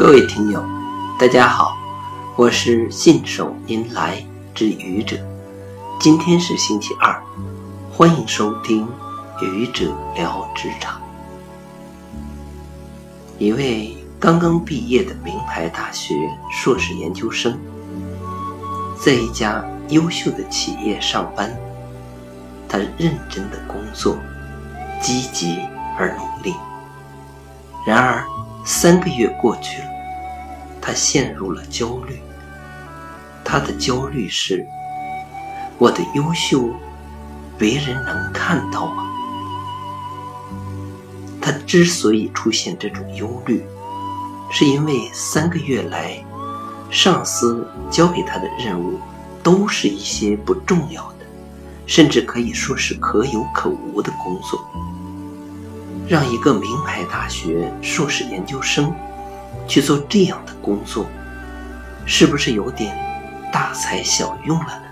各位听友，大家好，我是信手拈来之愚者。今天是星期二，欢迎收听愚者聊职场。一位刚刚毕业的名牌大学硕士研究生，在一家优秀的企业上班，他认真的工作，积极而努力。然而，三个月过去了。他陷入了焦虑，他的焦虑是：我的优秀，别人能看到吗？他之所以出现这种忧虑，是因为三个月来，上司交给他的任务都是一些不重要的，甚至可以说是可有可无的工作，让一个名牌大学硕士研究生。去做这样的工作，是不是有点大材小用了呢？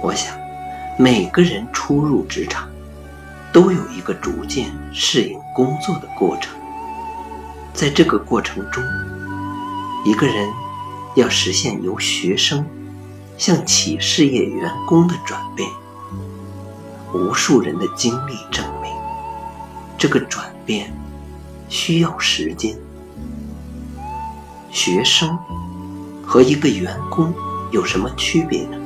我想，每个人初入职场，都有一个逐渐适应工作的过程。在这个过程中，一个人要实现由学生向企事业员工的转变，无数人的经历证明，这个转变。需要时间。学生和一个员工有什么区别呢？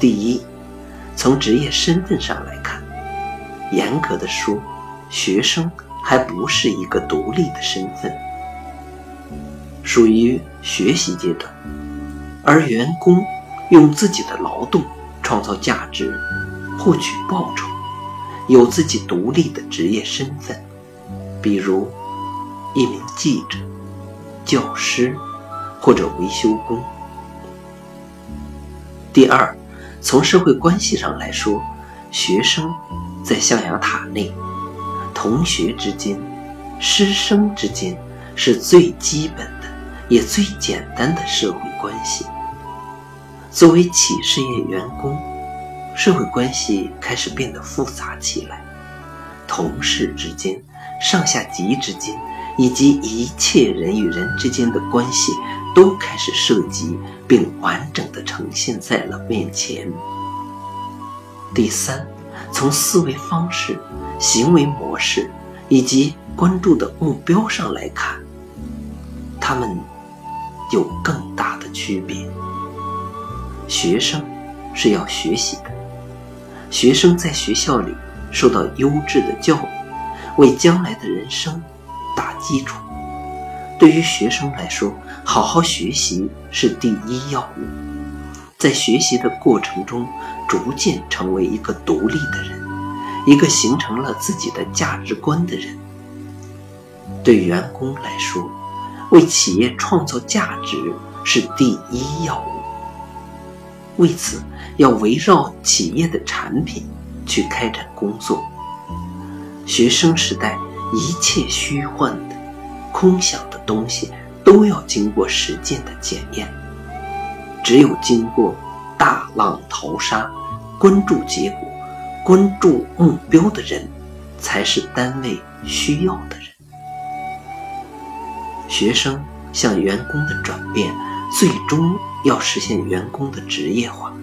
第一，从职业身份上来看，严格的说，学生还不是一个独立的身份，属于学习阶段；而员工用自己的劳动创造价值，获取报酬，有自己独立的职业身份。比如，一名记者、教师或者维修工。第二，从社会关系上来说，学生在象牙塔内，同学之间、师生之间是最基本的也最简单的社会关系。作为企事业员工，社会关系开始变得复杂起来，同事之间。上下级之间，以及一切人与人之间的关系，都开始涉及并完整的呈现在了面前。第三，从思维方式、行为模式以及关注的目标上来看，他们有更大的区别。学生是要学习的，学生在学校里受到优质的教育。为将来的人生打基础。对于学生来说，好好学习是第一要务。在学习的过程中，逐渐成为一个独立的人，一个形成了自己的价值观的人。对员工来说，为企业创造价值是第一要务。为此，要围绕企业的产品去开展工作。学生时代，一切虚幻的、空想的东西都要经过实践的检验。只有经过大浪淘沙，关注结果、关注目标的人，才是单位需要的人。学生向员工的转变，最终要实现员工的职业化，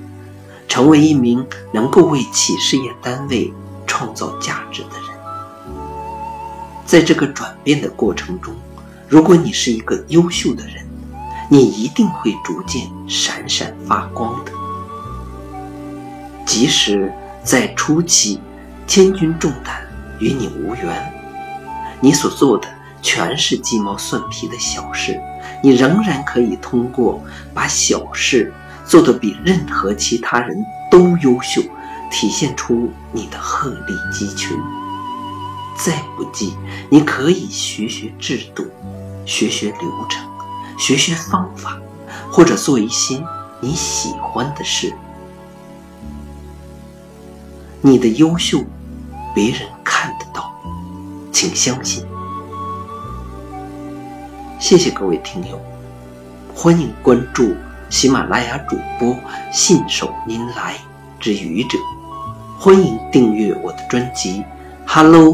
成为一名能够为企事业单位创造价值的人。在这个转变的过程中，如果你是一个优秀的人，你一定会逐渐闪闪发光的。即使在初期，千钧重担与你无缘，你所做的全是鸡毛蒜皮的小事，你仍然可以通过把小事做得比任何其他人都优秀，体现出你的鹤立鸡群。再不济，你可以学学制度，学学流程，学学方法，或者做一些你喜欢的事。你的优秀，别人看得到，请相信。谢谢各位听友，欢迎关注喜马拉雅主播信手拈来之愚者，欢迎订阅我的专辑《Hello》。